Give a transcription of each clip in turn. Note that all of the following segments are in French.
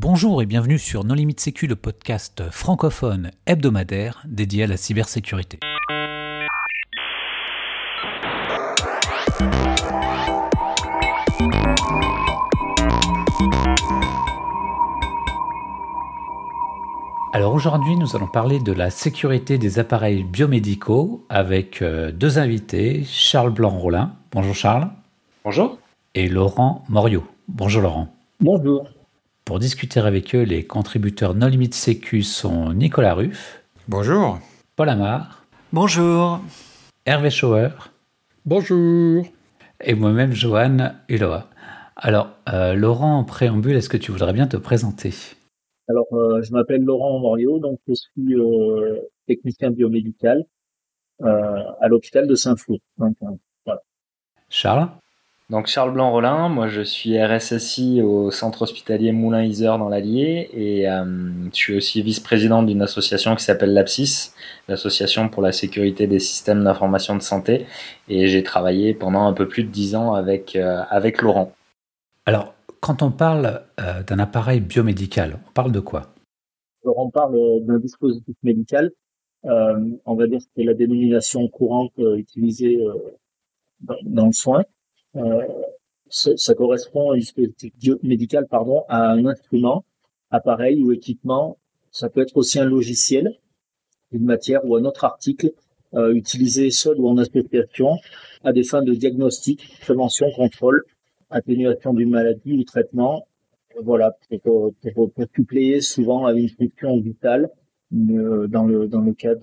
Bonjour et bienvenue sur Non Limite Sécu, le podcast francophone hebdomadaire dédié à la cybersécurité. Alors aujourd'hui, nous allons parler de la sécurité des appareils biomédicaux avec euh, deux invités, Charles Blanc-Rollin. Bonjour Charles. Bonjour. Et Laurent Moriot. Bonjour Laurent. Bonjour. Pour discuter avec eux, les contributeurs Non Limite Sécu sont Nicolas Ruff. Bonjour. Paul Amar. Bonjour. Hervé Schauer. Bonjour. Et moi-même, Johan Uloa. Alors, euh, Laurent, en préambule, est-ce que tu voudrais bien te présenter? Alors, euh, je m'appelle Laurent Morio, donc je suis euh, technicien biomédical à l'hôpital de Saint-Flour. Voilà. Charles? Donc Charles Blanc-Rollin, moi je suis RSSI au centre hospitalier Moulin-Isère dans l'Allier et euh, je suis aussi vice-président d'une association qui s'appelle l'APSIS, l'association pour la sécurité des systèmes d'information de santé et j'ai travaillé pendant un peu plus de dix ans avec, euh, avec Laurent. Alors, quand on parle euh, d'un appareil biomédical, on parle de quoi? Laurent parle d'un dispositif médical, on va dire que c'est la dénomination courante utilisée dans, dans le soin. Euh, ça correspond à un dispositif médical pardon, à un instrument, appareil ou équipement. Ça peut être aussi un logiciel, une matière ou un autre article euh, utilisé seul ou en association à des fins de diagnostic, prévention, contrôle, atténuation d'une maladie ou traitement. Voilà, pour, pour, pour suppléer souvent à une fonction vitale euh, dans le dans le cas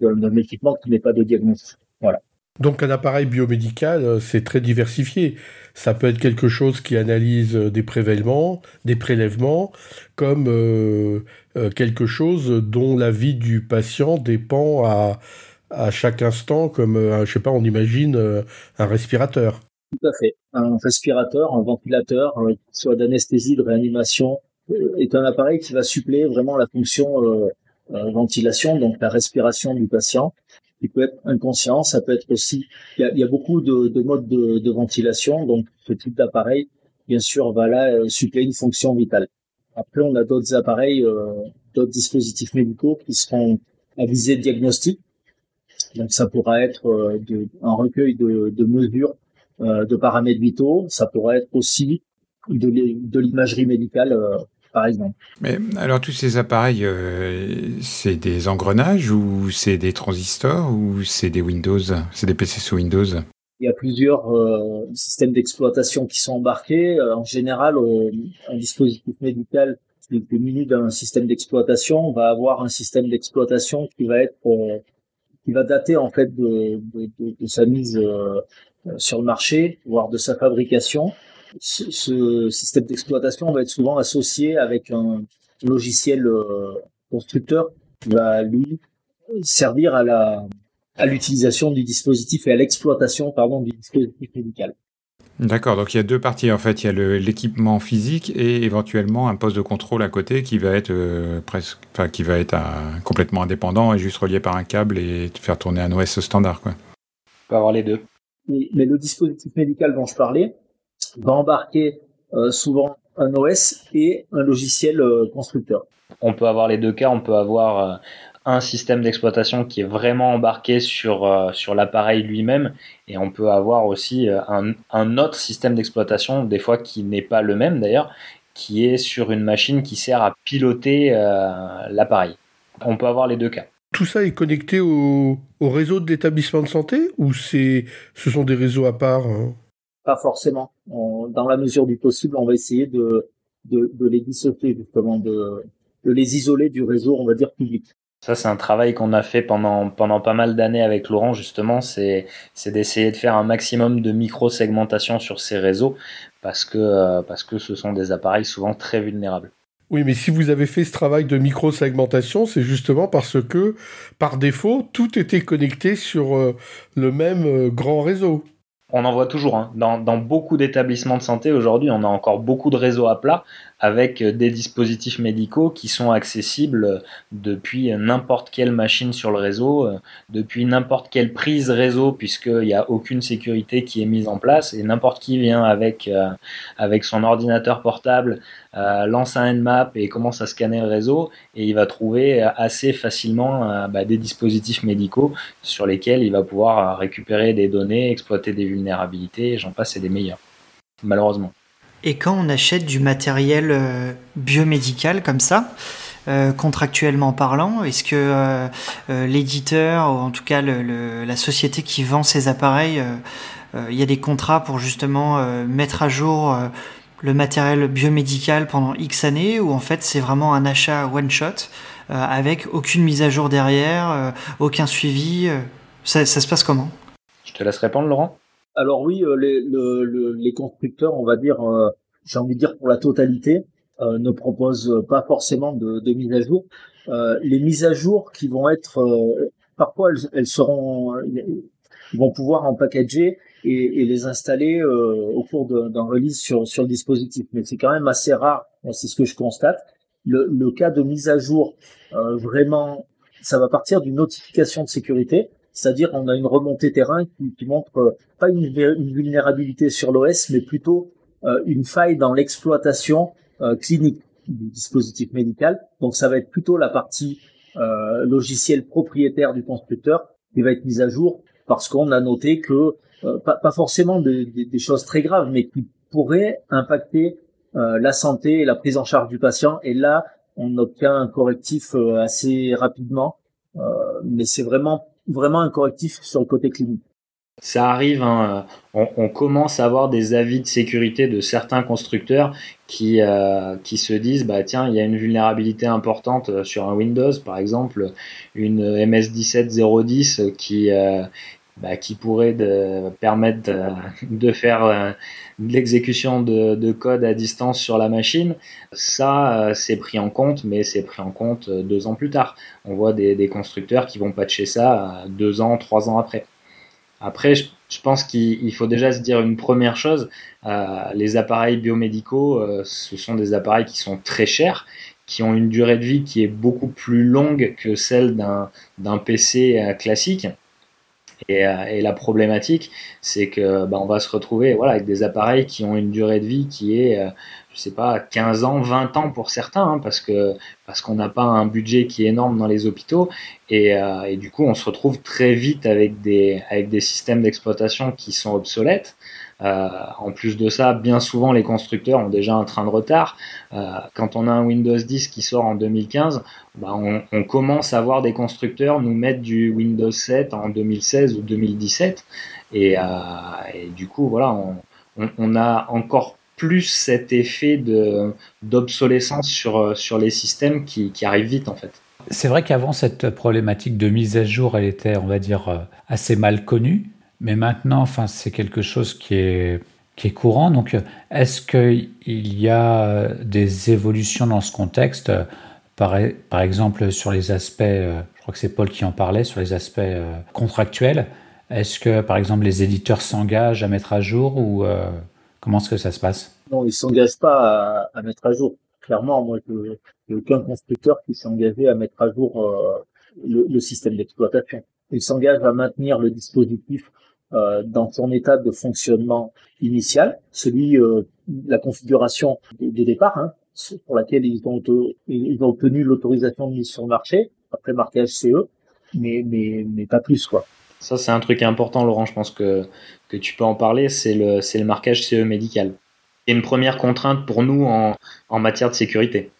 d'un équipement qui n'est pas de diagnostic. Voilà. Donc un appareil biomédical, euh, c'est très diversifié. Ça peut être quelque chose qui analyse euh, des prélèvements, des prélèvements, comme euh, quelque chose dont la vie du patient dépend à, à chaque instant, comme, je sais pas, on imagine un respirateur. Tout à fait. Un respirateur, un ventilateur, soit d'anesthésie, de réanimation, est un appareil qui va suppléer vraiment la fonction ventilation, donc la respiration du patient il peut être inconscient, ça peut être aussi, il y a, beaucoup de, modes de, ventilation, donc ce type d'appareil, bien sûr, va là euh, suppléer une fonction vitale. Après, on a d'autres appareils, euh, d'autres dispositifs médicaux qui seront à visée diagnostique. Donc, ça pourra être euh, un recueil de, mesures de paramètres vitaux. Ça pourra être aussi de l'imagerie médicale par exemple. Mais alors tous ces appareils, euh, c'est des engrenages ou c'est des transistors ou c'est des Windows, c'est des PC sous Windows? Il y a plusieurs euh, systèmes d'exploitation qui sont embarqués. Euh, en général, un dispositif médical qui est muni d'un système d'exploitation va avoir un système d'exploitation qui va être qui va dater en fait de, de sa mise sur le marché, voire de sa fabrication ce, système d'exploitation va être souvent associé avec un logiciel euh, constructeur qui va lui servir à la à l'utilisation du dispositif et à l'exploitation pardon du dispositif médical. D'accord, donc il y a deux parties en fait. Il y a l'équipement physique et éventuellement un poste de contrôle à côté qui va être euh, presque, enfin qui va être complètement indépendant et juste relié par un câble et faire tourner un OS standard quoi. On peut avoir les deux. mais le dispositif médical dont je parlais, va embarquer euh, souvent un OS et un logiciel euh, constructeur. On peut avoir les deux cas, on peut avoir euh, un système d'exploitation qui est vraiment embarqué sur, sur l'appareil lui-même et on peut avoir aussi un, un autre système d'exploitation, des fois qui n'est pas le même d'ailleurs, qui est sur une machine qui sert à piloter l'appareil. On peut avoir les deux cas. Tout ça est connecté au, au réseau de l'établissement de santé ou c'est ce sont des réseaux à part hein? Pas forcément. dans la mesure du possible, on va essayer de, de, les dissocier, justement, de, de les isoler du réseau, on va dire, public. Ça, c'est un travail qu'on a fait pendant, pendant pas mal d'années avec Laurent, justement. C'est, c'est d'essayer de faire un maximum de micro-segmentation sur ces réseaux parce que, euh, parce que ce sont des appareils souvent très vulnérables. Oui, mais si vous avez fait ce travail de micro-segmentation, c'est justement parce que, par défaut, tout était connecté sur euh, le même euh, grand réseau. On en voit toujours. Hein. Dans, dans, beaucoup d'établissements de santé aujourd'hui, on a encore beaucoup de réseaux à plat avec des dispositifs médicaux qui sont accessibles depuis n'importe quelle machine sur le réseau, depuis n'importe quelle prise réseau, puisqu'il n'y a aucune sécurité qui est mise en place et n'importe qui vient avec, euh, avec son ordinateur portable, euh, lance un Nmap et commence à scanner le réseau et il va trouver assez facilement euh, bah, des dispositifs médicaux sur lesquels il va pouvoir récupérer des données, exploiter des vulnérabilités, j'en passe et des meilleurs, malheureusement. Et quand on achète du matériel euh, biomédical comme ça, euh, contractuellement parlant, est-ce que euh, l'éditeur, ou en tout cas la société qui vend ces appareils, il y a des contrats pour justement mettre à jour le matériel biomédical pendant X années, ou en fait c'est vraiment un achat one-shot, avec aucune mise à jour derrière, aucun suivi ça se passe comment? Je te laisse répondre Laurent alors oui, euh, les, constructeurs, on va dire, euh, j'ai envie de dire pour la totalité, euh, ne proposent pas forcément de, de mise à jour. les mises à jour qui vont être, parfois elles, seront, vont pouvoir en packager et, et les installer au cours d'un release sur, sur le dispositif. Mais c'est quand même assez rare, c'est ce que je constate. Le, le, cas de mise à jour, vraiment, ça va partir d'une notification de sécurité c'est-à-dire on a une remontée terrain qui, qui montre euh, pas une, une, vulnérabilité sur l'OS, mais plutôt euh, une faille dans l'exploitation euh, clinique du dispositif médical. Donc ça va être plutôt la partie logicielle propriétaire du constructeur qui va être mise à jour parce qu'on a noté que pas, pas, forcément des, des, choses très graves, mais qui pourraient impacter la santé et la prise en charge du patient. Et là, on obtient un correctif assez rapidement. mais c'est vraiment vraiment un correctif sur le côté clinique. Ça arrive, hein, on, commence à avoir des avis de sécurité de certains constructeurs qui, euh, qui se disent bah tiens il y a une vulnérabilité importante euh, sur un Windows par exemple une MS17010 qui euh, bah, qui pourrait permettre de, faire euh, de l'exécution de, de, code à distance sur la machine. Ça, euh, c'est pris en compte, mais c'est pris en compte euh, deux ans plus tard. On voit des constructeurs qui vont patcher ça deux ans, trois ans après. Après, je, pense qu'il faut déjà se dire une première chose. les appareils biomédicaux, ce sont des appareils qui sont très chers, qui ont une durée de vie qui est beaucoup plus longue que celle d'un PC classique. Euh, et, la problématique, c'est que bah, on va se retrouver voilà, avec des appareils qui ont une durée de vie qui est, euh, je sais pas, 15 ans, 20 ans pour certains, hein, parce que parce qu'on n'a pas un budget qui est énorme dans les hôpitaux. Et, euh, et, du coup, on se retrouve très vite avec des, avec des systèmes d'exploitation qui sont obsolètes. Euh, en plus de ça, bien souvent les constructeurs ont déjà un train de retard. Euh, quand on a un Windows 10 qui sort en 2015, bah on, commence à voir des constructeurs nous mettre du Windows 7 en 2016 ou 2017. Et, euh, et du coup, voilà, on, a encore plus cet effet d'obsolescence sur, les systèmes qui, qui arrivent vite en fait. C'est vrai qu'avant, cette problématique de mise à jour, elle était, on va dire, assez mal connue. Mais maintenant, enfin, c'est quelque chose qui est, qui est courant. Donc, est-ce qu'il y a des évolutions dans ce contexte? Par, exemple, sur les aspects, euh, je crois que c'est Paul qui en parlait, sur les aspects euh, contractuels Est-ce que, par exemple, les éditeurs s'engagent à mettre à jour ou euh, comment est-ce que ça se passe? Non, ils ne s'engagent pas à, mettre à jour. Clairement, moi, je n'ai aucun constructeur qui s'est engagé à mettre à jour le, système d'exploitation. Il s'engage à maintenir le dispositif euh, dans son état de fonctionnement initial, celui euh, la configuration de, départ, hein, pour laquelle ils ont, ils ont obtenu l'autorisation de mise sur le marché après marquage CE, mais, mais, mais pas plus quoi. Ça c'est un truc important, Laurent. Je pense que que tu peux en parler. C'est le c'est le marquage CE médical. C'est une première contrainte pour nous en, en matière de sécurité.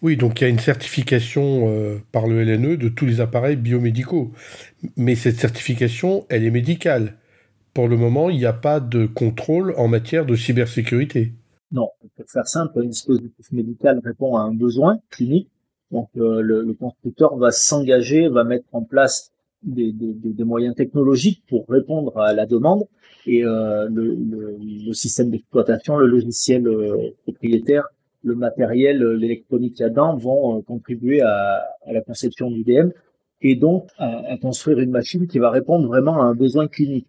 Oui, donc il y a une certification euh, par le LNE de tous les appareils biomédicaux. Mais cette certification, elle est médicale pour le moment, il n'y a pas de contrôle en matière de cybersécurité. Non, pour faire simple, un dispositif médical répond à un besoin clinique. Donc euh, le, constructeur va s'engager, va mettre en place des, moyens technologiques pour répondre à la demande et euh, le, système d'exploitation, le logiciel euh, propriétaire, le matériel, l'électronique là-dedans vont contribuer à, la conception du DM et donc à construire une machine qui va répondre vraiment à un besoin clinique.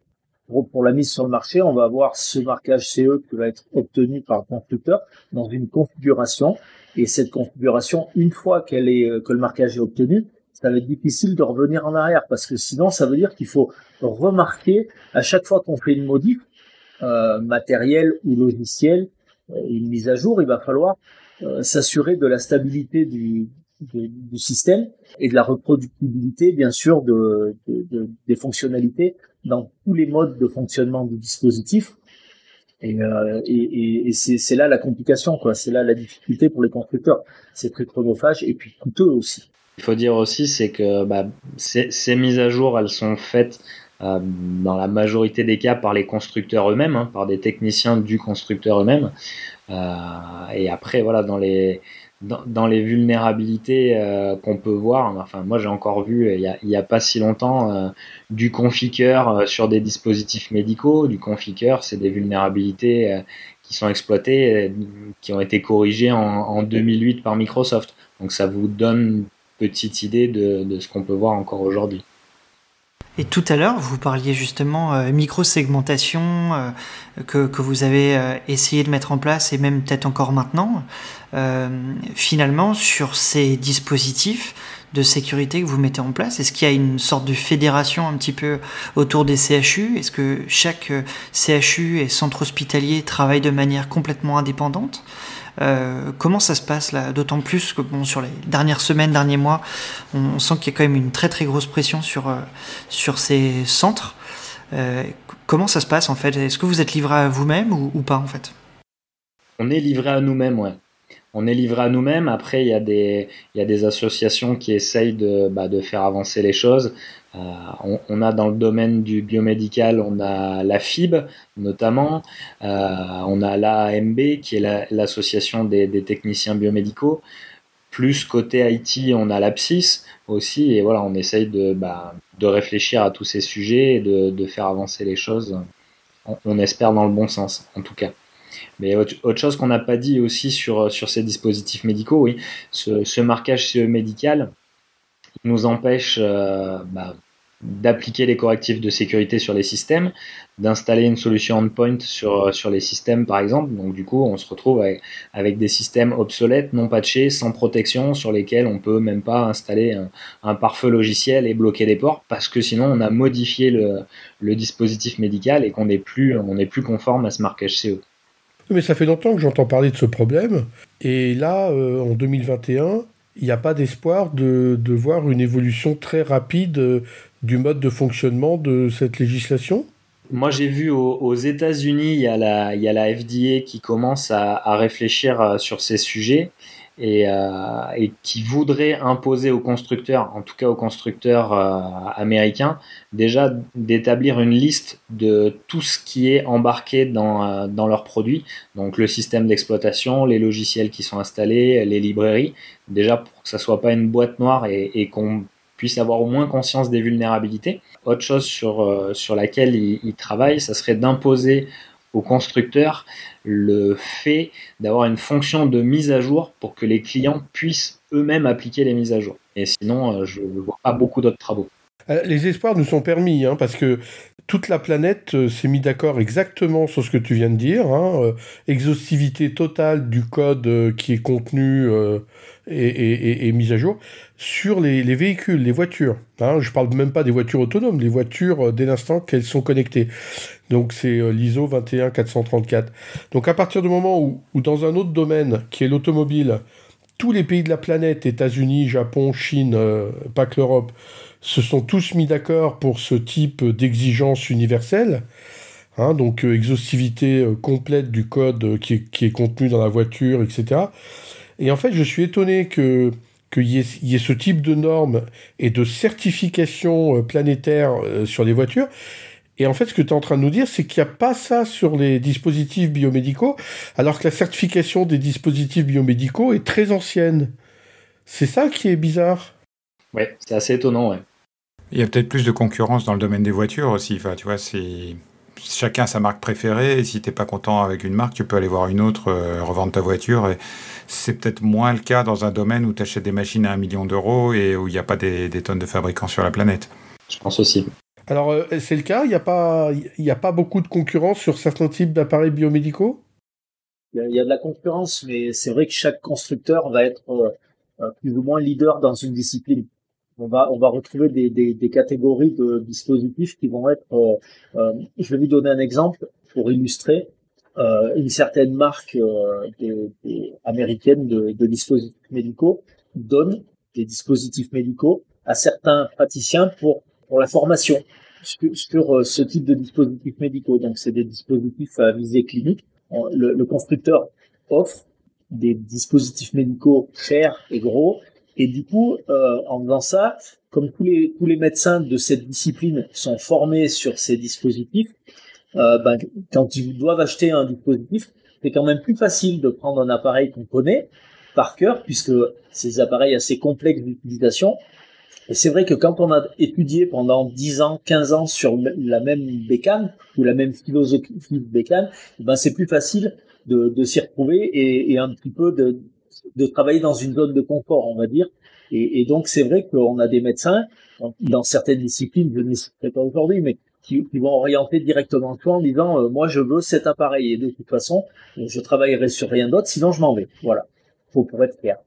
Pour, la mise sur le marché, on va avoir ce marquage CE qui va être obtenu par le constructeur dans une configuration. Et cette configuration, une fois qu'elle est, que le marquage est obtenu, ça va être difficile de revenir en arrière parce que sinon, ça veut dire qu'il faut remarquer à chaque fois qu'on fait une modif euh, matérielle ou logicielle, euh, une mise à jour, il va falloir euh, s'assurer de la stabilité du, du, système et de la reproductibilité, bien sûr, de, de, des fonctionnalités dans tous les modes de fonctionnement du dispositif. Et, euh, et, et c'est là la complication, quoi. C'est là la difficulté pour les constructeurs. C'est très chronophage et puis coûteux aussi. Il faut dire aussi, c'est que bah, ces, ces, mises à jour, elles sont faites euh, dans la majorité des cas par les constructeurs eux-mêmes, hein, par des techniciens du constructeur eux-mêmes. Euh, et après, voilà, dans les dans, les vulnérabilités euh, qu'on peut voir, enfin moi j'ai encore vu il y a, a pas si longtemps euh, du configure euh, sur des dispositifs médicaux. Du configure, c'est des vulnérabilités qui sont exploitées, qui ont été corrigées en, en, 2008 par Microsoft. Donc ça vous donne une petite idée de, de ce qu'on peut voir encore aujourd'hui. Et tout à l'heure, vous parliez justement euh, micro-segmentation euh, que, vous avez euh, essayé de mettre en place et même peut-être encore maintenant. Finalement, sur ces dispositifs de sécurité que vous mettez en place, est-ce qu'il y a une sorte de fédération un petit peu autour des CHU Est-ce que chaque CHU et centre hospitalier travaille de manière complètement indépendante? Euh, comment ça se passe là D'autant plus que bon, sur les dernières semaines, derniers mois, on, sent qu'il y a quand même une très très grosse pression sur, euh, sur ces centres. Euh, comment ça se passe en fait? Est-ce que vous êtes livré à vous-même ou, pas en fait? On est livré à nous-mêmes, ouais on est livré à nous-mêmes. Après, il y, a des, il y a des associations qui essayent de, bah, de faire avancer les choses. Euh, on, a dans le domaine du biomédical, on a la FIB notamment, euh, on a l'AMB qui est l'association des, techniciens biomédicaux. Plus côté IT, on a l'APSIS aussi, et voilà, on essaye de, bah, de réfléchir à tous ces sujets et de, faire avancer les choses. On, espère dans le bon sens, en tout cas. Mais autre, chose qu'on n'a pas dit aussi sur, ces dispositifs médicaux, oui, ce, ce marquage médical nous empêche euh, bah, d'appliquer les correctifs de sécurité sur les systèmes, d'installer une solution endpoint sur, sur les systèmes par exemple. Donc du coup, on se retrouve avec, des systèmes obsolètes, non patchés, sans protection, sur lesquels on peut même pas installer un, pare-feu logiciel et bloquer les ports parce que sinon on a modifié le, dispositif médical et qu'on n'est plus, plus conforme à ce marquage CE. Mais ça fait longtemps que j'entends parler de ce problème. Et là, euh, en 2021, il n'y a pas d'espoir de, voir une évolution très rapide euh, du mode de fonctionnement de cette législation? Moi, j'ai vu aux, États-Unis, il, y a la, FDA qui commence à, à réfléchir euh, sur ces sujets et, euh, et, qui voudrait imposer aux constructeurs, en tout cas aux constructeurs euh, américains, déjà d'établir une liste de tout ce qui est embarqué dans, euh, dans leurs produits, donc le système d'exploitation, les logiciels qui sont installés, les librairies, déjà pour que ça soit pas une boîte noire et, qu'on puisse avoir au moins conscience des vulnérabilités. Autre chose sur, sur laquelle ils il travaillent, ça serait d'imposer aux constructeurs le fait d'avoir une fonction de mise à jour pour que les clients puissent eux-mêmes appliquer les mises à jour. Et sinon, euh, je ne vois pas beaucoup d'autres travaux. Euh, les espoirs nous sont permis, hein, parce que toute la planète euh, s'est mis d'accord exactement sur ce que tu viens de dire. Hein, exhaustivité totale du code qui est contenu et, et, et, mise à jour sur les, les véhicules, les voitures. Hein, je parle même pas des voitures autonomes, les voitures dès l'instant qu'elles sont connectées. Donc c'est l'ISO 21434. Donc à partir du moment où, où dans un autre domaine, qui est l'automobile, tous les pays de la planète, États-Unis, Japon, Chine, euh, pas que l'Europe, se sont tous mis d'accord pour ce type d'exigence universelle. Hein, donc euh, exhaustivité euh, complète du code qui, est, qui, est, contenu dans la voiture, etc. Et en fait, je suis étonné que qu'il y, ait ce type de normes et de certification planétaire sur les voitures. Et en fait, ce que tu es en train de nous dire, c'est qu'il n'y a pas ça sur les dispositifs biomédicaux, alors que la certification des dispositifs biomédicaux est très ancienne. C'est ça qui est bizarre. Oui, c'est assez étonnant, ouais. Il y a peut-être plus de concurrence dans le domaine des voitures aussi. Enfin, tu vois, c'est chacun sa marque préférée. Et si t'es pas content avec une marque, tu peux aller voir une autre, euh, revendre ta voiture. Et c'est peut-être moins le cas dans un domaine où tu achètes des machines à un million d'euros et où il n'y a pas des, des tonnes de fabricants sur la planète. Je pense aussi. Alors, euh, c'est le cas Il n'y a, pas, a pas beaucoup de concurrence sur certains types d'appareils biomédicaux? Il y, a, de la concurrence, mais c'est vrai que chaque constructeur va être euh, plus ou moins leader dans une discipline. On va, on va retrouver des, des, des catégories de dispositifs qui vont être. je vais vous donner un exemple pour illustrer. une certaine marque américaine de, dispositifs médicaux donne des dispositifs médicaux à certains praticiens pour pour la formation sur, euh, ce type de dispositifs médicaux. Donc, c'est des dispositifs à visée clinique. Le, constructeur offre des dispositifs médicaux chers et gros. Et du coup, euh, en faisant ça, comme tous les, tous les médecins de cette discipline sont formés sur ces dispositifs, euh, ben, quand ils doivent acheter un dispositif, c'est quand même plus facile de prendre un appareil qu'on connaît par cœur, puisque ces appareils assez complexes d'utilisation, et c'est vrai que quand on a étudié pendant 10 ans, 15 ans sur la même bécane ou la même philosophie de bécane, ben c'est plus facile de, de s'y retrouver et, et, un petit peu de, de travailler dans une zone de confort, on va dire. Et, et donc c'est vrai qu'on a des médecins dans certaines disciplines, je ne les citerai pas aujourd'hui, mais qui, qui, vont orienter directement toi en disant euh, moi je veux cet appareil et de toute façon je travaillerai sur rien d'autre, sinon je m'en vais. Voilà, faut pour être clair.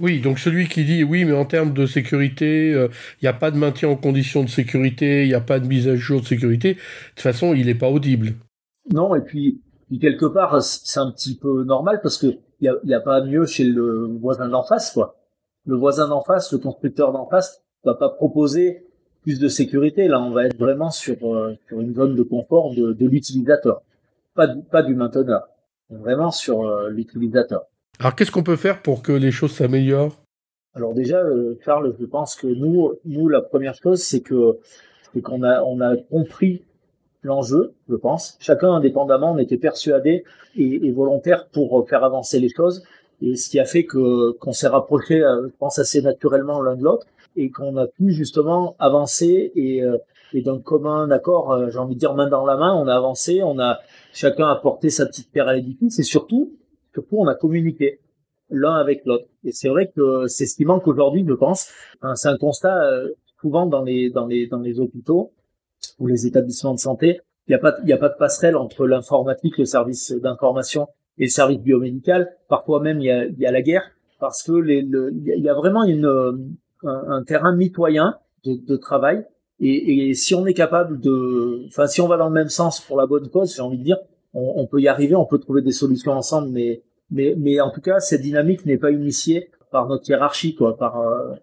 Oui, donc celui qui dit oui, mais en termes de sécurité, il euh, n'y a pas de maintien en condition de sécurité, il n'y a pas de mise à jour de sécurité, de toute façon, il n'est pas audible. Non, et puis, quelque part, c'est un petit peu normal parce que il n'y a, pas mieux chez le voisin d'en face, quoi. Le voisin d'en face, le constructeur d'en face, va pas proposer plus de sécurité. Là, on va être vraiment sur, euh, sur une zone de confort de, l'utilisateur, pas, pas du mainteneur, vraiment sur euh, l'utilisateur. Alors qu'est-ce qu'on peut faire pour que les choses s'améliorent? Alors déjà, euh, Charles, je pense que nous, nous la première chose, c'est que c'est qu'on a on a compris l'enjeu, je pense. Chacun indépendamment, on était persuadé et, et, volontaire pour faire avancer les choses. Et ce qui a fait que qu'on s'est rapproché, euh, je pense assez naturellement l'un de l'autre, et qu'on a pu justement avancer et, euh, et d'un commun accord, j'ai envie de dire main dans la main, on a avancé, on a chacun apporté sa petite pierre à l'édifice, et surtout, surtout on a communiqué l'un avec l'autre. Et c'est vrai que c'est ce qui manque aujourd'hui, je pense. c'est un constat euh, souvent dans les dans les dans les hôpitaux ou les établissements de santé. Il n'y a pas y a pas de passerelle entre l'informatique, le service d'information et le service biomédical. Parfois même il y a y a la guerre parce que les, le, y a vraiment une un, terrain mitoyen de, de travail. Et, et, si on est capable de, enfin, si on va dans le même sens pour la bonne cause, j'ai envie de dire, on, peut y arriver, on peut trouver des solutions ensemble, mais mais mais en tout cas cette dynamique n'est pas initiée par notre hiérarchie quoi, par euh,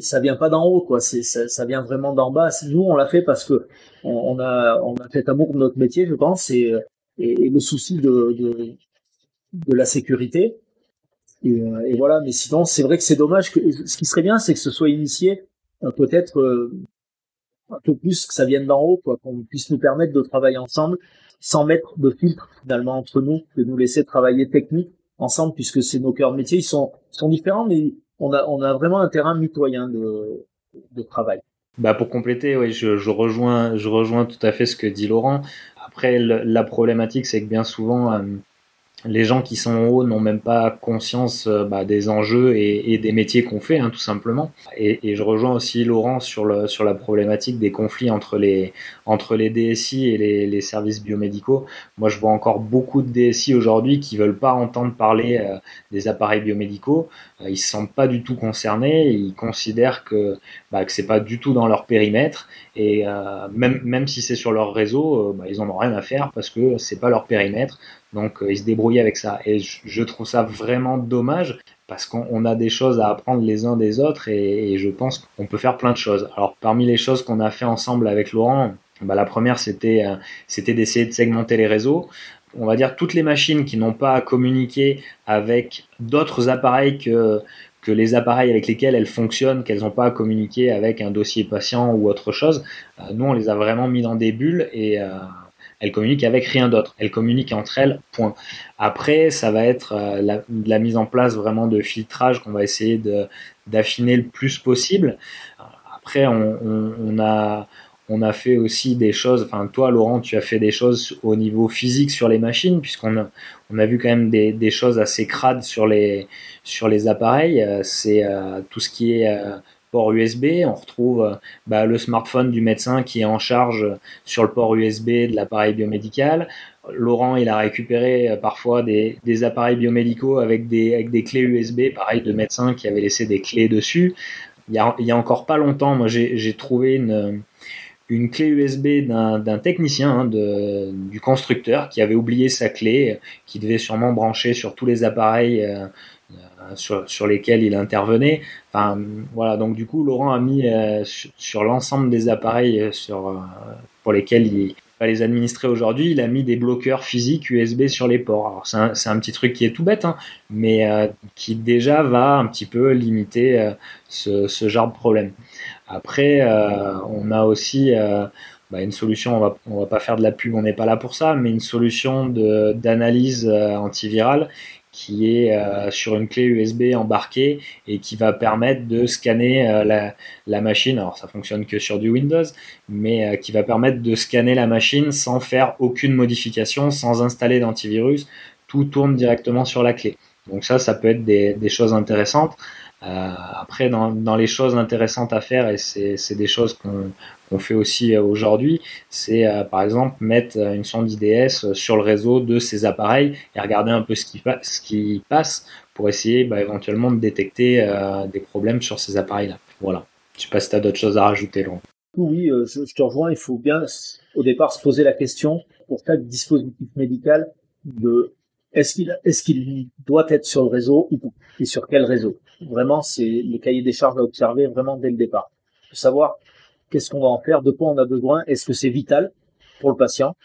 ça vient pas d'en haut quoi, c'est ça, ça, vient vraiment d'en bas. Nous on l'a fait parce que on, a on a fait amour de notre métier je pense et et, le souci de, de de la sécurité. Et, euh, et, voilà, mais sinon, c'est vrai que c'est dommage que ce qui serait bien, c'est que ce soit initié euh, peut-être un peu plus que ça vienne d'en haut, quoi, qu'on puisse nous permettre de travailler ensemble sans mettre de filtre finalement entre nous, de nous laisser travailler technique ensemble puisque c'est nos cœurs de métier, ils sont, sont différents, mais on a, vraiment un terrain mitoyen de, travail. Bah pour compléter, oui, je, rejoins, je rejoins tout à fait ce que dit Laurent. Après, la problématique, c'est que bien souvent, euh, les gens qui sont en haut n'ont même pas conscience euh, bah, des enjeux et, des métiers qu'on fait, hein, tout simplement. Et, je rejoins aussi Laurent sur, la problématique des conflits entre les, entre les DSI et les, services biomédicaux. Moi, je vois encore beaucoup de DSI aujourd'hui qui veulent pas entendre parler euh, des appareils biomédicaux. Euh, ils se sentent pas du tout concernés. Ils considèrent que bah, que c'est pas du tout dans leur périmètre. Et même même si c'est sur leur réseau, bah, ils en ont rien à faire parce que c'est pas leur périmètre. Donc euh, ils se débrouillaient avec ça. Et je, trouve ça vraiment dommage parce qu'on a des choses à apprendre les uns des autres et, je pense qu'on peut faire plein de choses. Alors parmi les choses qu'on a fait ensemble avec Laurent, bah, la première c'était euh, d'essayer de segmenter les réseaux. On va dire toutes les machines qui n'ont pas à communiquer avec d'autres appareils que les appareils avec lesquels elles fonctionnent, qu'elles n'ont pas à communiquer avec un dossier patient ou autre chose. Euh, nous, on les a vraiment mis dans des bulles et, elles communiquent avec rien d'autre. Elles communiquent entre elles, point. Après, ça va être euh, la, mise en place vraiment de filtrage qu'on va essayer d'affiner le plus possible. Après, on, a, on a fait aussi des choses, enfin toi Laurent, tu as fait des choses au niveau physique sur les machines, puisqu'on a, on a vu quand même des, des, choses assez crades sur les, sur les appareils. Euh, c'est euh, tout ce qui est port USB. On retrouve bah, le smartphone du médecin qui est en charge sur le port USB de l'appareil biomédical. Laurent, il a récupéré parfois des, appareils biomédicaux avec des, avec des clés USB, pareil, de médecins qui avaient laissé des clés dessus. Il y a, il y a encore pas longtemps, moi j'ai trouvé une, une clé USB d'un technicien, hein, de, du constructeur, qui avait oublié sa clé, qui devait sûrement brancher sur tous les appareils euh, euh, sur, lesquels il intervenait. Enfin, voilà, donc du coup, Laurent a mis euh, sur, l'ensemble des appareils sur, pour lesquels il va les administrer aujourd'hui, il a mis des bloqueurs physiques USB sur les ports. Alors c'est un, un, petit truc qui est tout bête, hein, mais qui déjà va un petit peu limiter ce genre de problème. Après, euh, on a aussi euh, bah, une solution, on va, on va pas faire de la pub, on n'est pas là pour ça, mais une solution d'analyse euh, antivirale qui est sur une clé USB embarquée et qui va permettre de scanner la, la, machine. Alors ça fonctionne que sur du Windows, mais qui va permettre de scanner la machine sans faire aucune modification, sans installer d'antivirus. Tout tourne directement sur la clé. Donc ça, ça peut être des, des choses intéressantes. Euh, après, dans, dans, les choses intéressantes à faire, et c'est des choses qu'on fait aussi euh, aujourd'hui, c'est euh, par exemple mettre une sonde IDS sur le réseau de ces appareils et regarder un peu ce qui, ce qui passe pour essayer bah, éventuellement de détecter des problèmes sur ces appareils-là. Voilà. Je sais pas si tu as d'autres choses à rajouter, Laurent. Oui, je, te rejoins. Il faut bien, au départ, se poser la question pour chaque dispositif médical de est-ce qu'il est qu'il doit être sur le réseau ou et sur quel réseau Vraiment, c'est le cahier des charges à observer vraiment dès le départ. Faut savoir qu'est-ce qu'on va en faire, de quoi on a besoin, est-ce que c'est vital pour le patient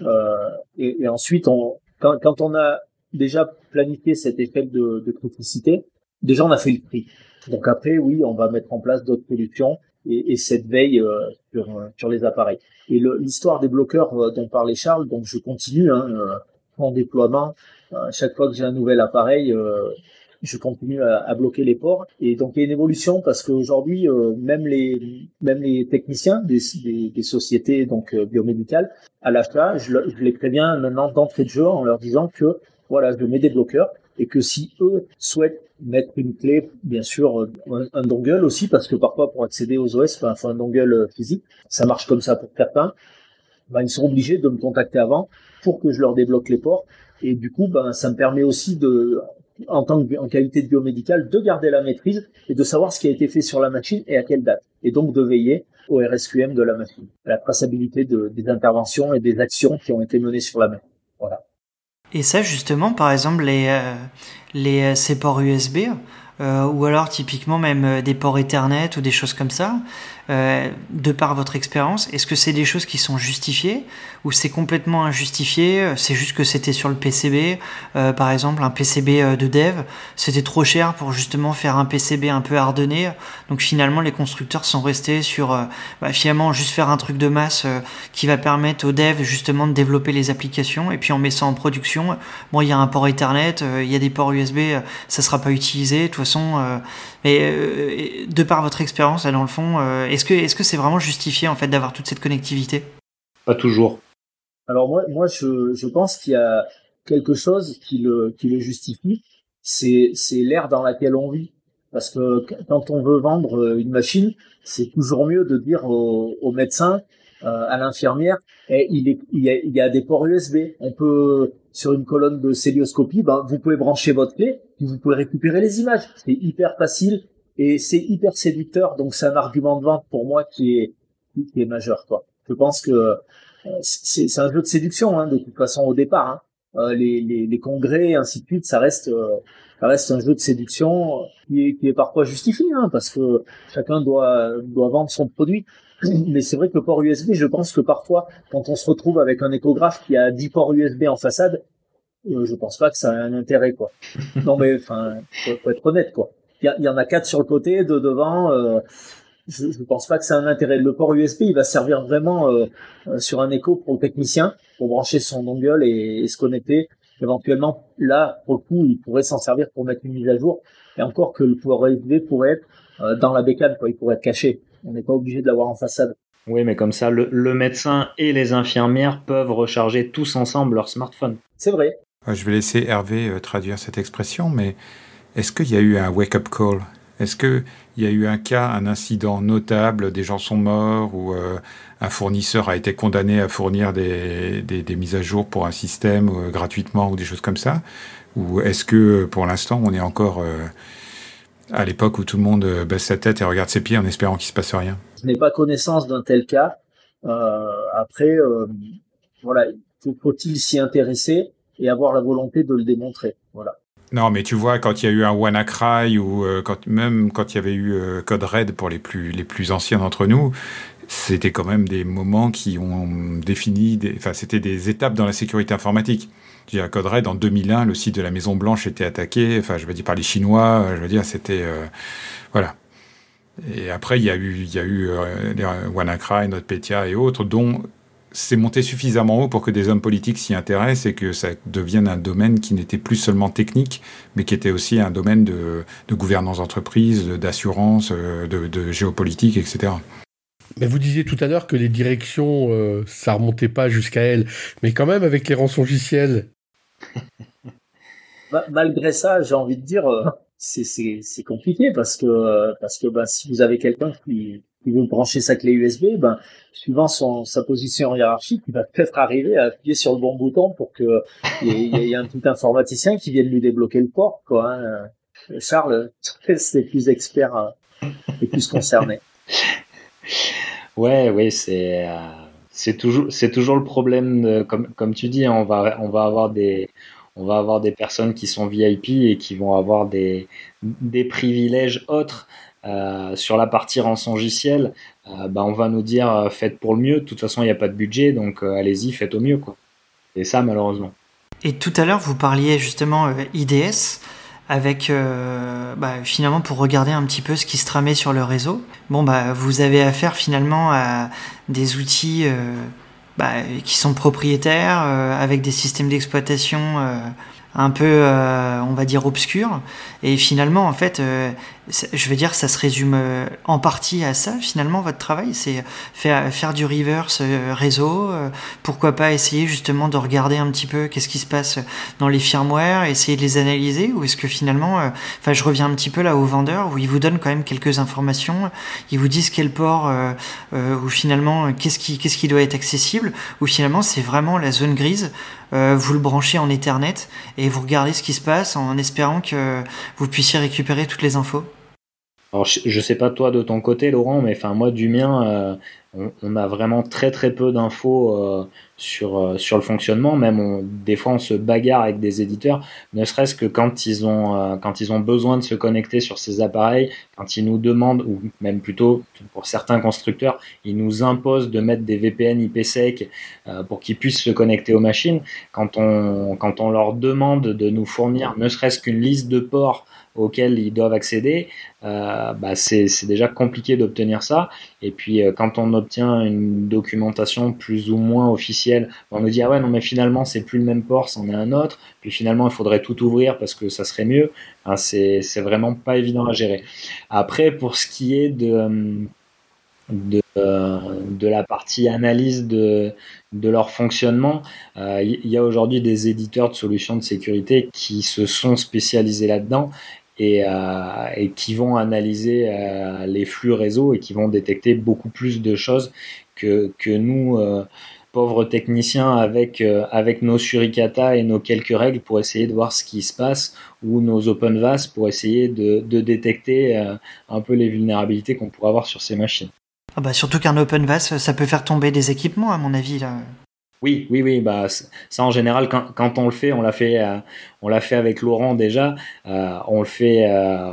euh, et, et, ensuite, on, quand, quand, on a déjà planifié cet effet de, de criticité, déjà on a fait le prix. Donc après, oui, on va mettre en place d'autres solutions et, et, cette veille euh, sur, sur les appareils. Et l'histoire des bloqueurs euh, dont parlait Charles, donc je continue. Hein, euh, en déploiement. Euh, chaque fois que j'ai un nouvel appareil, euh, je continue à, bloquer les ports. Et donc il y a une évolution parce qu'aujourd'hui, euh, même les même les techniciens des, des, sociétés donc biomédicales, à l'achat, je, je, les préviens maintenant d'entrée de jeu en leur disant que voilà, je mets des bloqueurs et que si eux souhaitent mettre une clé, bien sûr, un, dongle aussi, parce que parfois pour accéder aux OS, il faut un dongle physique, ça marche comme ça pour certains, ben, ils sont obligés de me contacter avant pour que je leur débloque les ports. Et du coup, ben, ça me permet aussi de, en tant que, en qualité de biomédical, de garder la maîtrise et de savoir ce qui a été fait sur la machine et à quelle date. Et donc de veiller au RSQM de la machine, à la traçabilité de, des interventions et des actions qui ont été menées sur la machine. Voilà. Et ça, justement, par exemple, les, euh, les, euh, ces ports USB, euh, ou alors typiquement même euh, des ports Ethernet ou des choses comme ça, euh, de par votre expérience, est-ce que c'est des choses qui sont justifiées ou c'est complètement injustifié? C'est juste que c'était sur le PCB, euh, par exemple un PCB euh, de dev, c'était trop cher pour justement faire un PCB un peu hardené. Donc finalement les constructeurs sont restés sur bah, finalement juste faire un truc de masse qui va permettre aux devs justement de développer les applications et puis on met ça en production. Bon, il y a un port Ethernet, il y a des ports USB, ça sera pas utilisé. De toute façon, mais euh, de par votre expérience, dans le fond, euh, est-ce que est-ce que c'est vraiment justifié en fait d'avoir toute cette connectivité? Pas toujours. Alors moi, moi, je, je pense qu'il y a quelque chose qui le qui le justifie. C'est c'est l'ère dans laquelle on vit. Parce que quand on veut vendre une machine, c'est toujours mieux de dire au, au médecin, euh, à l'infirmière, et il, est, il, y a, il y a des ports USB. On peut sur une colonne de célioscopie, ben, vous pouvez brancher votre clé, puis vous pouvez récupérer les images. C'est hyper facile et c'est hyper séducteur. Donc c'est un argument de vente pour moi qui est qui est majeur. Quoi. Je pense que euh, c'est un jeu de séduction hein, de toute façon au départ. Hein. Euh, les, les, les, congrès, ainsi de suite, ça reste euh, ça reste un jeu de séduction qui est, qui est parfois justifié, hein, parce que chacun doit doit vendre son produit. Mais c'est vrai que le port USB, je pense que parfois, quand on se retrouve avec un échographe qui a 10 ports USB en façade, euh, je pense pas que ça a un intérêt, quoi. non, mais enfin, faut, être honnête, quoi. Il y, en a quatre sur le côté, deux devant. Euh, je, je pense pas que ça a un intérêt. Le port USB, il va servir vraiment euh, euh, sur un écho pour le technicien, pour brancher son dongle et, et, se connecter. Éventuellement, là, pour le coup, il pourrait s'en servir pour mettre une mise à jour. Et encore que le port USB pourrait être euh, dans la bécane, quoi. Il pourrait être caché. On n'est pas obligé de l'avoir en façade. Oui, mais comme ça, le, médecin et les infirmières peuvent recharger tous ensemble leur smartphone. C'est vrai. Je vais laisser Hervé euh, traduire cette expression, mais est-ce qu'il y a eu un wake-up call? Est-ce qu'il y a eu un cas, un incident notable, des gens sont morts ou un fournisseur a été condamné à fournir des, des, mises à jour pour un système gratuitement ou des choses comme ça? Ou est-ce que pour l'instant on est encore à l'époque où tout le monde baisse sa tête et regarde ses pieds en espérant qu'il se passe rien Je n'ai pas connaissance d'un tel cas. après, voilà, faut-il s'y intéresser et avoir la volonté de le démontrer? Voilà. Non, mais tu vois, quand il y a eu un WannaCry ou euh, quand, même quand il y avait eu euh, Code Red pour les plus, les plus anciens d'entre nous, c'était quand même des moments qui ont défini, enfin, c'était des étapes dans la sécurité informatique. Je veux dire, en 2001, le site de la Maison Blanche était attaqué, enfin, je veux dire, par les Chinois, je veux dire, c'était, euh, voilà. Et après, il y a eu, il y a eu les WannaCry, NotPetya et autres, dont c'est monté suffisamment haut pour que des hommes politiques s'y intéressent et que ça devienne un domaine qui n'était plus seulement technique, mais qui était aussi un domaine de, gouvernance d'entreprise, d'assurance, euh, de, géopolitique, etc. Mais vous disiez tout à l'heure que les directions, euh, ça remontait pas jusqu'à elles, mais quand même avec les rançongiciels. Malgré ça, j'ai envie de dire, euh, c'est compliqué parce que parce que bah, si vous avez quelqu'un qui il veut brancher sa clé USB, ben, suivant son, sa position hiérarchique, il va peut-être arriver à appuyer sur le bon bouton pour que il y, ait un petit informaticien qui vienne lui débloquer le port, quoi. Hein. Charles, c'est plus expert euh, et plus concerné. Ouais, oui, c'est euh, c'est toujours c'est toujours le problème comme comme tu dis, hein, on va on va avoir des on va avoir des personnes qui sont VIP et qui vont avoir des des privilèges autres euh, sur la partie rançongiciel, euh, bah, on va nous dire euh, faites pour le mieux. De toute façon, il n'y a pas de budget, donc allez-y, faites au mieux. Quoi. Et ça, malheureusement. Et tout à l'heure, vous parliez justement IDS avec bah, finalement pour regarder un petit peu ce qui se tramait sur le réseau. Bon, bah, vous avez affaire finalement à des outils bah, qui sont propriétaires, avec des systèmes d'exploitation un peu, on va dire, obscurs. Et finalement, en fait, je veux dire, ça se résume euh, en partie à ça, finalement, votre travail. C'est faire, faire du reverse euh, réseau. Euh, pourquoi pas essayer justement de regarder un petit peu qu'est-ce qui se passe dans les firmware, essayer de les analyser Ou est-ce que finalement, enfin, je reviens un petit peu là au vendeur où ils vous donnent quand même quelques informations. Ils vous disent quel port, ou finalement, qu'est-ce qui, qu'est-ce qui doit être accessible. Ou finalement, c'est vraiment la zone grise. vous le branchez en Ethernet et vous regardez ce qui se passe en espérant que vous puissiez récupérer toutes les infos. Alors, je sais pas toi de ton côté, Laurent, mais enfin moi du mien, euh, on, a vraiment très très peu d'infos euh, sur euh, sur le fonctionnement. Même des fois, on se bagarre avec des éditeurs, ne serait-ce que quand ils ont quand ils ont besoin de se connecter sur ces appareils, quand ils nous demandent, ou même plutôt pour certains constructeurs, ils nous imposent de mettre des VPN IPsec pour qu'ils puissent se connecter aux machines. Quand on quand on leur demande de nous fournir, ne serait-ce qu'une liste de ports auxquels ils doivent accéder, euh, bah c'est déjà compliqué d'obtenir ça. Et puis euh, quand on obtient une documentation plus ou moins officielle, on nous dit ah ouais non mais finalement c'est plus le même port, c'en est un autre. Puis finalement il faudrait tout ouvrir parce que ça serait mieux. C'est vraiment pas évident à gérer. Après pour ce qui est de euh, de la partie analyse de, de leur fonctionnement. Il y a aujourd'hui des éditeurs de solutions de sécurité qui se sont spécialisés là-dedans et, euh, et, qui vont analyser euh, les flux réseau et qui vont détecter beaucoup plus de choses que, que nous, euh, pauvres techniciens, avec, avec nos suricata et nos quelques règles pour essayer de voir ce qui se passe, ou nos OpenVAS pour essayer de, de détecter un peu les vulnérabilités qu'on pourrait avoir sur ces machines. Ah bah surtout qu'un OpenVAS, ça peut faire tomber des équipements, à mon avis. Là. Oui, oui, oui. Bah, ça en général, quand, quand on le fait, on l'a fait, euh, on l'a fait avec Laurent déjà. Euh, on le fait euh,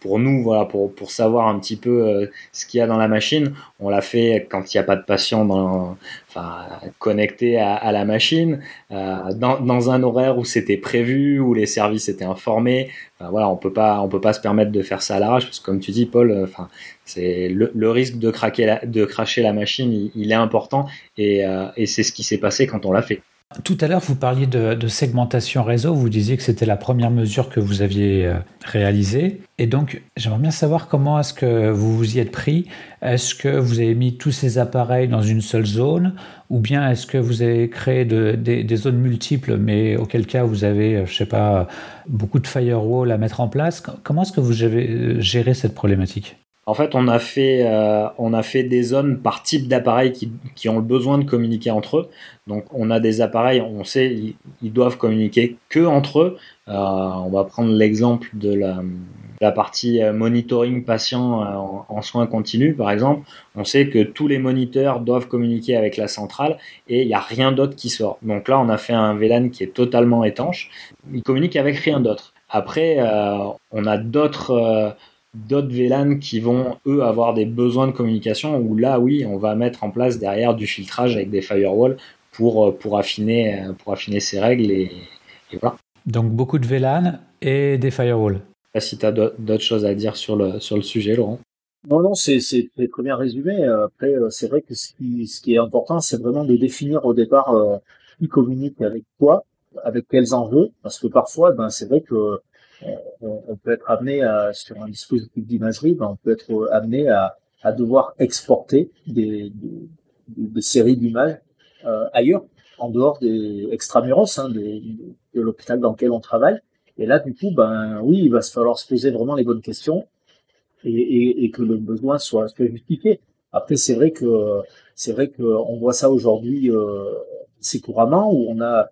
pour nous, voilà, pour, pour savoir un petit peu ce qu'il y a dans la machine. On l'a fait quand il n'y a pas de patient dans, enfin, connecté à, à la machine, dans, dans un horaire où c'était prévu, où les services étaient informés. Enfin, voilà, on peut pas, on peut pas se permettre de faire ça à l'arrache parce que comme tu dis, Paul, enfin, c'est le, le, risque de craquer, la, de cracher la machine, il, est important et, et c'est ce qui s'est passé quand on l'a fait. Tout à l'heure, vous parliez de, segmentation réseau. Vous disiez que c'était la première mesure que vous aviez euh, réalisée. Et donc, j'aimerais bien savoir comment est-ce que vous vous y êtes pris. Est-ce que vous avez mis tous ces appareils dans une seule zone Ou bien est-ce que vous avez créé des, zones multiples, mais auquel cas vous avez, euh, je sais pas, beaucoup de firewall à mettre en place? Comment est-ce que vous avez euh, géré cette problématique? En fait, on a fait, euh, on a fait des zones par type d'appareils qui, qui, ont le besoin de communiquer entre eux. Donc, on a des appareils, on sait, ils, doivent communiquer que entre eux. Euh, on va prendre l'exemple de la, partie euh, monitoring patient en, soins continus, par exemple. On sait que tous les moniteurs doivent communiquer avec la centrale et il n'y a rien d'autre qui sort. Donc là, on a fait un VLAN qui est totalement étanche. Il communique avec rien d'autre. Après, on a d'autres d'autres VLAN qui vont, eux, avoir des besoins de communication où là, oui, on va mettre en place derrière du filtrage avec des firewalls pour, euh, pour, affiner, euh, pour affiner ces règles et, voilà. Donc beaucoup de VLAN et des firewalls. Si tu as d'autres choses à dire sur le, sur le sujet, Laurent. Non, non, c'est très bien résumé. Après, euh, c'est vrai que ce qui, ce qui est important, c'est vraiment de définir au départ qui communique avec quoi, avec quels enjeux, parce que parfois, ben, c'est vrai que on, peut être amené à, sur un dispositif d'imagerie, ben, on peut être amené à, devoir exporter des, séries d'images euh, ailleurs, en dehors des extramuros, hein, de, l'hôpital dans lequel on travaille. Et là, du coup, ben oui, il va se falloir se poser vraiment les bonnes questions et que le besoin soit, soit justifié. Après, c'est vrai que c'est vrai que on voit ça aujourd'hui euh, c'est couramment où on a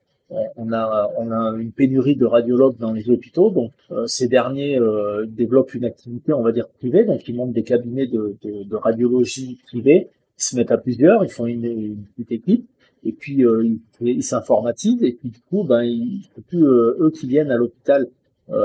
on a, on a une pénurie de radiologues dans les hôpitaux, donc euh, ces derniers euh, développent une activité, on va dire privée, donc ils montent des cabinets de, de, de radiologie privés, ils se mettent à plusieurs, ils font une, une petite équipe, et puis euh, ils ils s'informatisent, et puis du coup, ben, c'est plus eux qui viennent à l'hôpital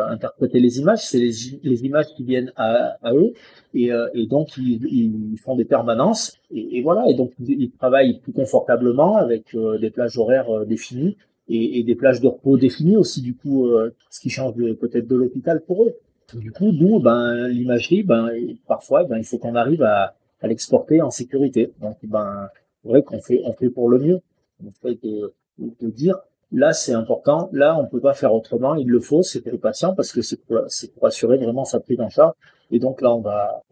interpréter les images, c'est les, les, images qui viennent à, à eux, et, et donc ils, ils, font des permanences, et, et, voilà, et donc ils travaillent plus confortablement avec des plages horaires définies, et, et, des plages de repos définies aussi du coup euh, ce qui change peut-être de l'hôpital pour eux. Du coup d'où ben l'imagerie ben parfois ben il faut qu'on arrive à, à l'exporter en sécurité. Donc ben vrai qu'on fait on fait pour le mieux. On fait de, de dire là c'est important. Là on peut pas faire autrement. Il le faut c'est pour le patient parce que c'est pour, c'est pour assurer vraiment sa prise en charge. Et donc là on va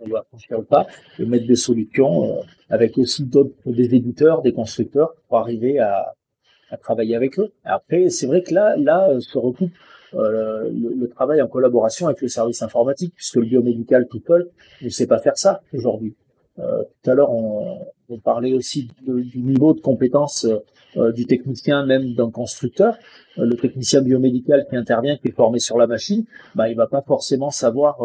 on va franchir le pas et mettre des solutions euh, avec aussi d'autres des éditeurs des constructeurs pour arriver à à travailler avec eux. Après, c'est vrai que là, là euh, se recoupe euh, le, travail en collaboration avec le service informatique, puisque le biomédical tout seul ne sait pas faire ça aujourd'hui. Euh, tout à l'heure, on, on, parlait aussi du niveau de compétence euh, du technicien, même d'un constructeur. Euh, le technicien biomédical qui intervient, qui est formé sur la machine, bah, il va pas forcément savoir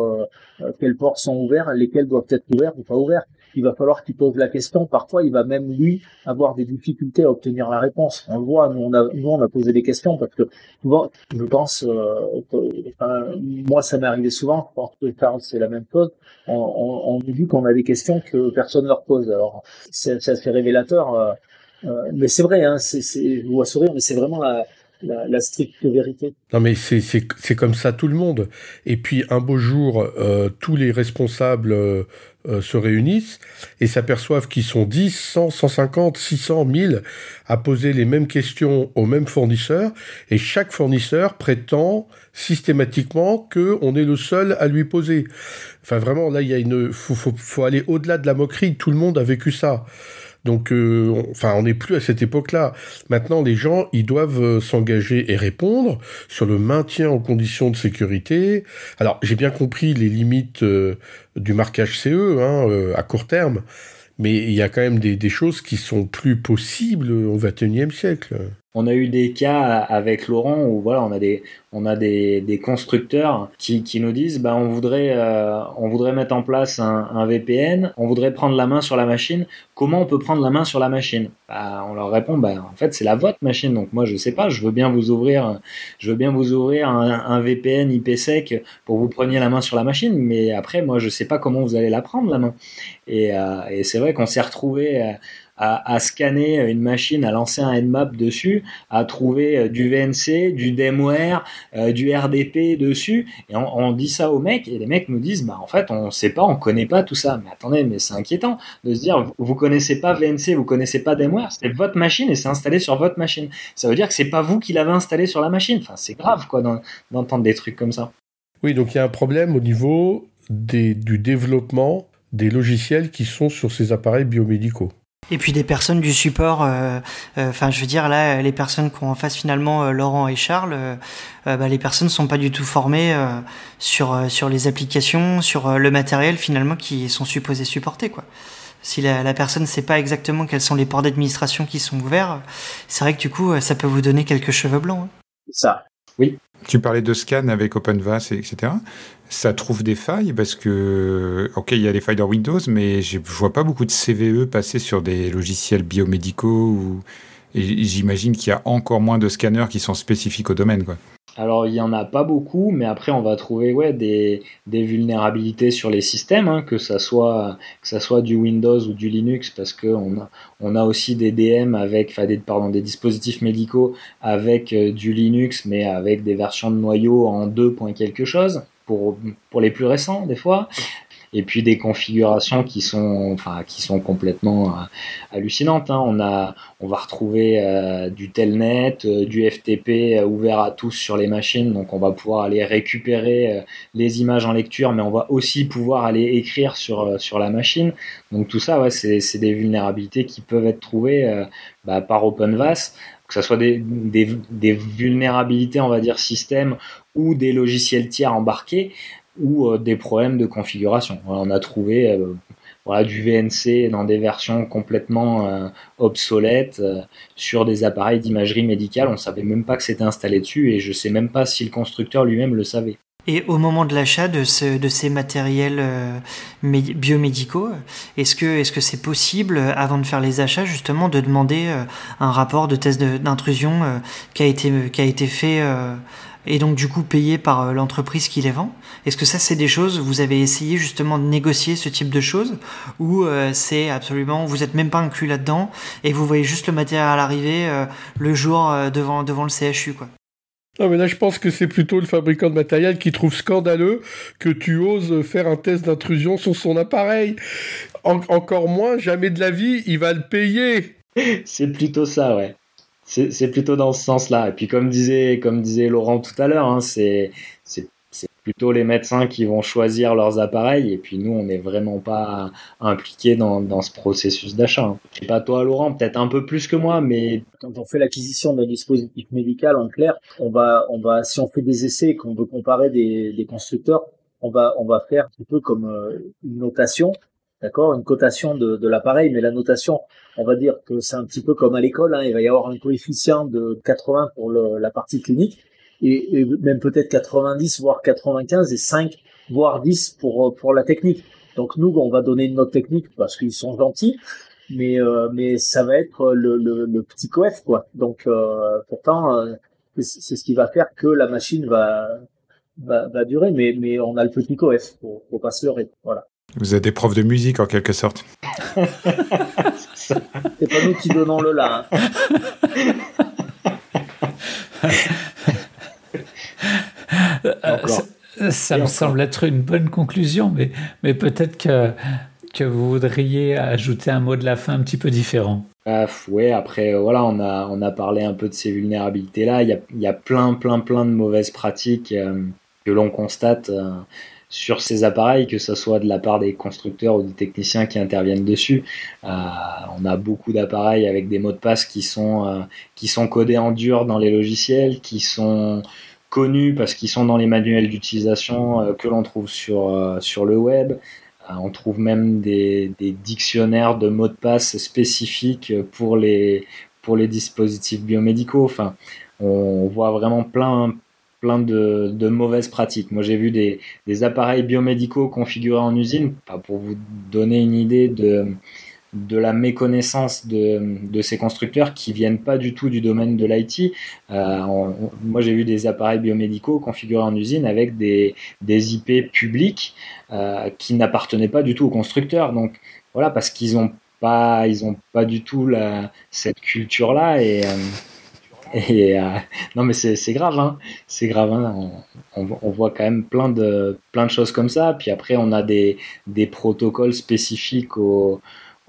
quels ports sont ouverts, lesquels doivent être ouverts ou pas ouverts il va falloir qu'il pose la question. Parfois, il va même lui avoir des difficultés à obtenir la réponse. On le voit, nous on a, nous on a posé des questions parce que souvent, je pense, euh, enfin, moi ça m'est arrivé souvent. Je pense que Charles c'est la même chose. On, on, on dit qu'on a des questions que personne ne leur pose. Alors, c'est assez révélateur. Euh, euh, mais c'est vrai, hein, c'est, je vois sourire, mais c'est vraiment la, la, la, stricte vérité. Non mais c'est comme ça tout le monde. Et puis un beau jour, euh, tous les responsables euh, euh, se réunissent et s'aperçoivent qu'ils sont 10, 100, 150, 600, 1000 à poser les mêmes questions aux mêmes fournisseurs et chaque fournisseur prétend systématiquement que on est le seul à lui poser. Enfin vraiment là il y a une faut, faut, faut aller au-delà de la moquerie. Tout le monde a vécu ça. Donc, euh, enfin, on n'est plus à cette époque-là. Maintenant, les gens, ils doivent euh, s'engager et répondre sur le maintien en conditions de sécurité. Alors, j'ai bien compris les limites euh, du marquage CE hein, à court terme, mais il y a quand même des, des choses qui sont plus possibles au XXIe siècle. On a eu des cas avec Laurent où voilà, on a des, on a des, constructeurs qui, qui nous disent bah, on, voudrait, euh, on voudrait mettre en place un, VPN, on voudrait prendre la main sur la machine. Comment on peut prendre la main sur la machine? Bah, On leur répond bah, en fait, c'est la votre machine. Donc moi, je sais pas, je veux bien vous ouvrir, je veux bien vous ouvrir un, un VPN IPsec pour que vous preniez la main sur la machine, mais après, moi, je sais pas comment vous allez la prendre la main. Et, euh, et c'est vrai qu'on s'est retrouvé à, scanner une machine, à lancer un Nmap dessus, à trouver euh, du VNC, du DemWare, euh, du RDP dessus. Et on, dit ça aux mecs, et les mecs nous disent, bah en fait, on sait pas, on connaît pas tout ça. Mais attendez, mais c'est inquiétant de se dire, vous, connaissez pas VNC, vous connaissez pas DemWare, c'est votre machine et c'est installé sur votre machine. Ça veut dire que c'est pas vous qui l'avez installé sur la machine. Enfin, c'est grave, quoi, d'entendre des trucs comme ça. Oui, donc il y a un problème au niveau du développement des logiciels qui sont sur ces appareils biomédicaux. Et puis des personnes du support, euh, euh, enfin je veux dire là, les personnes qui ont en face finalement euh, Laurent et Charles, bah, les personnes ne sont pas du tout formées sur, sur les applications, sur le matériel finalement qui sont supposés supporter. Quoi. Si la, la personne ne sait pas exactement quels sont les ports d'administration qui sont ouverts, c'est vrai que du coup ça peut vous donner quelques cheveux blancs. Hein. Ça, oui. Tu parlais de scan avec OpenVAS, etc ça trouve des failles parce que, ok, il y a des failles dans Windows, mais je vois pas beaucoup de CVE passer sur des logiciels biomédicaux. Ou... Et j'imagine qu'il y a encore moins de scanners qui sont spécifiques au domaine. Quoi. Alors, il n'y en a pas beaucoup, mais après, on va trouver des, vulnérabilités sur les systèmes, hein, que, ça soit, du Windows ou du Linux, parce qu'on a, on a aussi des DM avec, des, pardon, des dispositifs médicaux avec euh, du Linux, mais avec des versions de noyau en 2. quelque chose pour les plus récents des fois et puis des configurations qui sont enfin qui sont complètement euh, hallucinantes hein. on a on va retrouver euh, du telnet euh, du FTP ouvert à tous sur les machines. Donc on va pouvoir aller récupérer les images en lecture mais on va aussi pouvoir aller écrire sur sur la machine. Donc tout ça c'est des vulnérabilités qui peuvent être trouvées bah, par OpenVAS. Que ce soit des, des, vulnérabilités, on va dire, système ou des logiciels tiers embarqués ou euh, des problèmes de configuration. on a trouvé euh, du VNC dans des versions complètement euh, obsolètes sur des appareils d'imagerie médicale. On ne savait même pas que c'était installé dessus et je ne sais même pas si le constructeur lui-même le savait. Et au moment de l'achat de, ce, de, ces matériels biomédicaux, est-ce que c'est possible, avant de faire les achats, justement, de demander un rapport de test d'intrusion qui a été fait et donc du coup payé par euh, l'entreprise qui les vend Est-ce que ça c'est des choses, vous avez essayé justement de négocier ce type de choses? Ou euh, c'est absolument, vous êtes même pas inclus là-dedans et vous voyez juste le matériel à l'arrivée euh, le jour devant, devant le CHU quoi? Non, mais là, je pense que c'est plutôt le fabricant de matériel qui trouve scandaleux que tu oses faire un test d'intrusion sur son appareil. encore moins, jamais de la vie, il va le payer. C'est plutôt ça, ouais c'est plutôt dans ce sens-là. Et puis comme disait, comme disait Laurent tout à l'heure, hein, c'est plutôt les médecins qui vont choisir leurs appareils. Et puis nous, on n'est vraiment pas impliqués dans, dans ce processus d'achat. Hein. Je sais pas toi, Laurent, peut-être un peu plus que moi, mais quand on fait l'acquisition d'un dispositif médical, en clair, on va, on va, si on fait des essais, qu'on veut comparer des, des constructeurs, on va, on va faire un peu comme euh, une notation d'accord, une cotation de, de l'appareil, mais la notation, on va dire que c'est un petit peu comme à l'école, hein, il va y avoir un coefficient de 80 pour le, la partie clinique, et, même peut-être 90, voire 95, et 5, voire 10 pour, pour la technique. Donc nous, on va donner une note technique parce qu'ils sont gentils, mais, euh, mais ça va être le, le, le petit coef, quoi. Donc euh, pourtant, euh, c'est ce qui va faire que la machine va, va, va durer, mais, mais on a le petit coef, faut, faut pas se leurrer. Voilà. Vous êtes des profs de musique en quelque sorte. C'est pas nous qui donnons le là. Euh, ça, me semble être une bonne conclusion, mais, mais peut-être que, que vous voudriez ajouter un mot de la fin un petit peu différent. Ah, ouais, après, euh, voilà, on a, on a parlé un peu de ces vulnérabilités-là. Il y a, il y a plein, plein, plein de mauvaises pratiques euh, que l'on constate sur ces appareils, que ce soit de la part des constructeurs ou des techniciens qui interviennent dessus. Euh, on a beaucoup d'appareils avec des mots de passe qui sont, euh, qui sont codés en dur dans les logiciels, qui sont connus parce qu'ils sont dans les manuels d'utilisation euh, que l'on trouve sur, sur le web. on trouve même des, des, dictionnaires de mots de passe spécifiques pour les, pour les dispositifs biomédicaux. Enfin, on voit vraiment plein, plein de, de, mauvaises pratiques. Moi, j'ai vu des, des, appareils biomédicaux configurés en usine, pour vous donner une idée de, de la méconnaissance de, de, ces constructeurs qui viennent pas du tout du domaine de l'IT. Euh, moi, j'ai vu des appareils biomédicaux configurés en usine avec des, des IP publics euh, qui n'appartenaient pas du tout aux constructeurs. Donc, voilà, parce qu'ils ont pas, ils ont pas du tout la, cette culture-là et et non mais c'est grave, hein. c'est grave. Hein. On, voit quand même plein de choses comme ça. Puis après, on a des protocoles spécifiques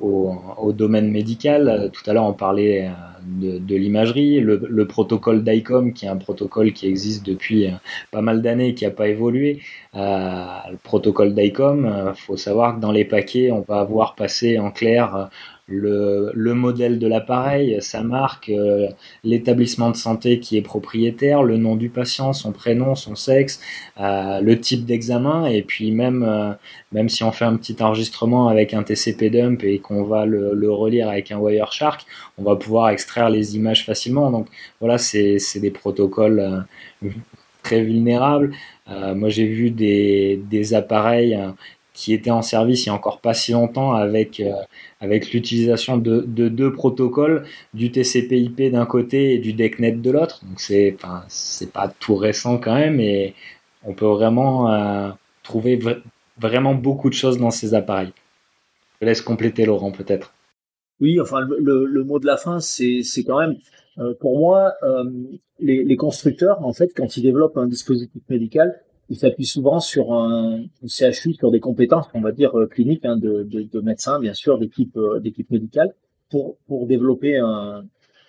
au domaine médical. Tout à l'heure, on parlait euh, de, l'imagerie, le, protocole DICOM, qui est un protocole qui existe depuis euh, pas mal d'années et qui n'a pas évolué. Euh, le protocole DICOM, il faut savoir que dans les paquets, on va avoir passé en clair le, le modèle de l'appareil, sa marque, euh, l'établissement de santé qui est propriétaire, le nom du patient, son prénom, son sexe, euh, le type d'examen, et puis même, euh, même si on fait un petit enregistrement avec un TCP dump et qu'on va le, relire avec un Wireshark, on va pouvoir extraire les images facilement. Donc voilà, c'est des protocoles très vulnérables. moi j'ai vu des, des appareils qui étaient en service il y a encore pas si longtemps avec avec l'utilisation de, deux protocoles, du TCP/IP d'un côté et du DECnet de l'autre. Donc c'est, enfin, pas tout récent quand même, et on peut vraiment euh, trouver vraiment beaucoup de choses dans ces appareils. Je laisse compléter Laurent peut-être. Oui, enfin le, mot de la fin, c'est, quand même, euh, pour moi, euh, les, les constructeurs, en fait, quand ils développent un dispositif médical, il s'appuie souvent sur un, CHU, sur des compétences, on va dire, euh, cliniques, hein, de, de, de, médecins, bien sûr, d'équipes euh, d'équipe médicales, pour, pour développer un,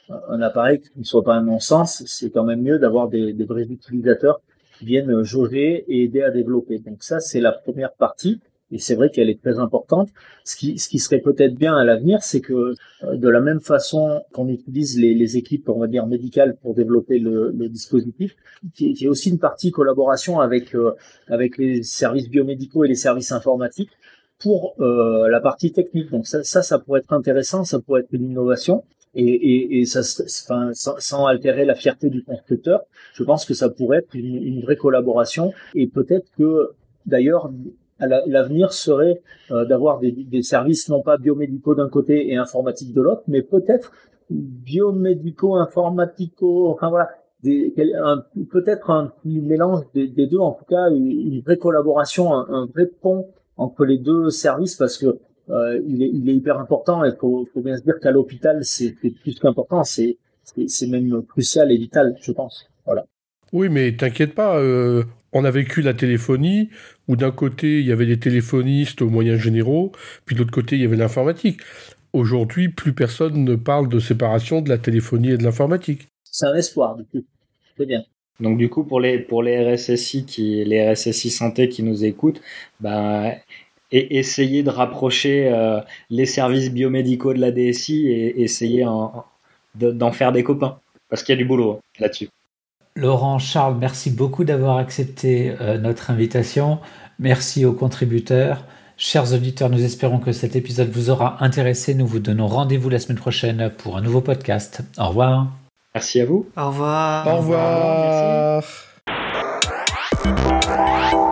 un appareil qui ne soit pas un non-sens. C'est quand même mieux d'avoir des, des vrais utilisateurs qui viennent jauger et aider à développer. Donc ça, c'est la première partie et c'est vrai qu'elle est très importante. Ce qui, ce qui serait peut-être bien à l'avenir, c'est que euh, de la même façon qu'on utilise les, les, équipes, on va dire médicales, pour développer le, le dispositif, qu'il y ait aussi une partie collaboration avec euh, avec les services biomédicaux et les services informatiques pour euh, la partie technique. Donc ça, ça, ça pourrait être intéressant, ça pourrait être une innovation. Et, et, et ça, enfin, sans, sans, altérer la fierté du constructeur, je pense que ça pourrait être une, une vraie collaboration. Et peut-être que D'ailleurs, l'avenir serait euh, d'avoir des, services non pas biomédicaux d'un côté et informatiques de l'autre, mais peut-être biomédicaux, informatico, enfin voilà, peut-être un mélange des, deux, en tout cas une, vraie collaboration, un, vrai pont entre les deux services parce que euh, il, est, hyper important et faut, faut bien se dire qu'à l'hôpital c'est plus qu'important, c'est même crucial et vital, je pense. Voilà. Oui, mais t'inquiète pas, euh, on a vécu la téléphonie, où d'un côté, il y avait des téléphonistes aux moyens généraux, puis de l'autre côté, il y avait l'informatique. Aujourd'hui, plus personne ne parle de séparation de la téléphonie et de l'informatique. C'est un espoir, du coup. C'est bien. Donc du coup, pour les, pour les RSSI, qui, les RSSI santé qui nous écoutent, ben, et essayer de rapprocher euh, les services biomédicaux de la DSI et essayer d'en faire des copains. Parce qu'il y a du boulot hein, là-dessus. Laurent, Charles, merci beaucoup d'avoir accepté euh, notre invitation. Merci aux contributeurs. Chers auditeurs, nous espérons que cet épisode vous aura intéressé. Nous vous donnons rendez-vous la semaine prochaine pour un nouveau podcast. Au revoir. Merci à vous. Au revoir. Au revoir. Au revoir.